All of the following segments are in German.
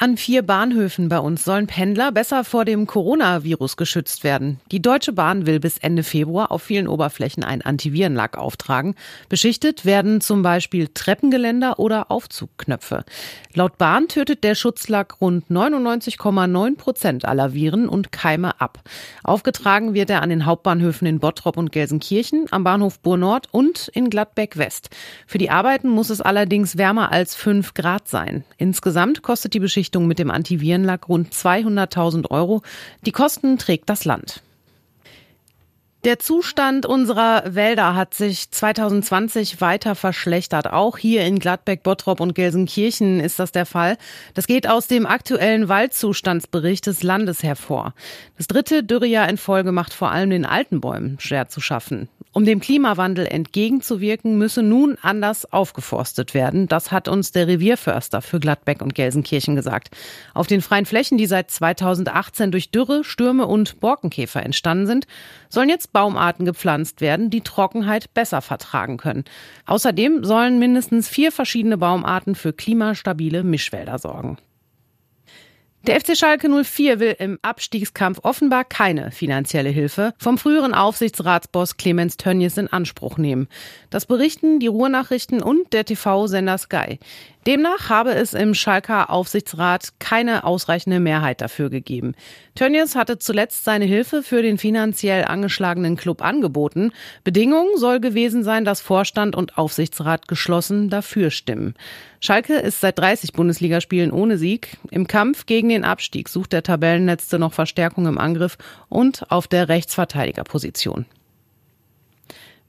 An vier Bahnhöfen bei uns sollen Pendler besser vor dem Coronavirus geschützt werden. Die Deutsche Bahn will bis Ende Februar auf vielen Oberflächen ein Antivirenlack auftragen. Beschichtet werden zum Beispiel Treppengeländer oder Aufzugknöpfe. Laut Bahn tötet der Schutzlack rund 99,9 Prozent aller Viren und Keime ab. Aufgetragen wird er an den Hauptbahnhöfen in Bottrop und Gelsenkirchen, am Bahnhof Burnord und in Gladbeck West. Für die Arbeiten muss es allerdings wärmer als 5 Grad sein. Insgesamt kostet die Beschichtung Einrichtung mit dem Antivirenlack rund 200.000 Euro. Die Kosten trägt das Land. Der Zustand unserer Wälder hat sich 2020 weiter verschlechtert. Auch hier in Gladbeck, Bottrop und Gelsenkirchen ist das der Fall. Das geht aus dem aktuellen Waldzustandsbericht des Landes hervor. Das dritte Dürrejahr in Folge macht vor allem den alten Bäumen schwer zu schaffen. Um dem Klimawandel entgegenzuwirken, müsse nun anders aufgeforstet werden. Das hat uns der Revierförster für Gladbeck und Gelsenkirchen gesagt. Auf den freien Flächen, die seit 2018 durch Dürre, Stürme und Borkenkäfer entstanden sind, sollen jetzt Baumarten gepflanzt werden, die Trockenheit besser vertragen können. Außerdem sollen mindestens vier verschiedene Baumarten für klimastabile Mischwälder sorgen. Der FC Schalke 04 will im Abstiegskampf offenbar keine finanzielle Hilfe vom früheren Aufsichtsratsboss Clemens Tönnies in Anspruch nehmen. Das berichten die Ruhrnachrichten und der TV-Sender Sky. Demnach habe es im Schalker Aufsichtsrat keine ausreichende Mehrheit dafür gegeben. Tönnies hatte zuletzt seine Hilfe für den finanziell angeschlagenen Club angeboten. Bedingung soll gewesen sein, dass Vorstand und Aufsichtsrat geschlossen dafür stimmen. Schalke ist seit 30 Bundesligaspielen ohne Sieg. Im Kampf gegen den Abstieg sucht der Tabellenletzte noch Verstärkung im Angriff und auf der Rechtsverteidigerposition.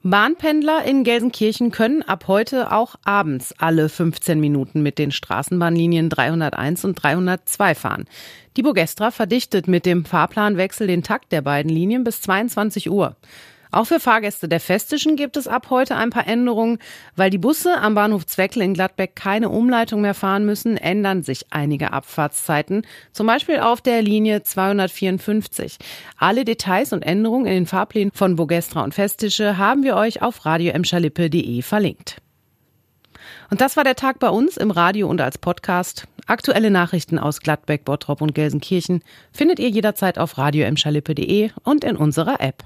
Bahnpendler in Gelsenkirchen können ab heute auch abends alle 15 Minuten mit den Straßenbahnlinien 301 und 302 fahren. Die Bogestra verdichtet mit dem Fahrplanwechsel den Takt der beiden Linien bis 22 Uhr. Auch für Fahrgäste der Festischen gibt es ab heute ein paar Änderungen. Weil die Busse am Bahnhof Zweckle in Gladbeck keine Umleitung mehr fahren müssen, ändern sich einige Abfahrtszeiten, zum Beispiel auf der Linie 254. Alle Details und Änderungen in den Fahrplänen von Bogestra und Festische haben wir euch auf radioemschalippe.de verlinkt. Und das war der Tag bei uns im Radio und als Podcast. Aktuelle Nachrichten aus Gladbeck, Bottrop und Gelsenkirchen findet ihr jederzeit auf radioemschalippe.de und in unserer App.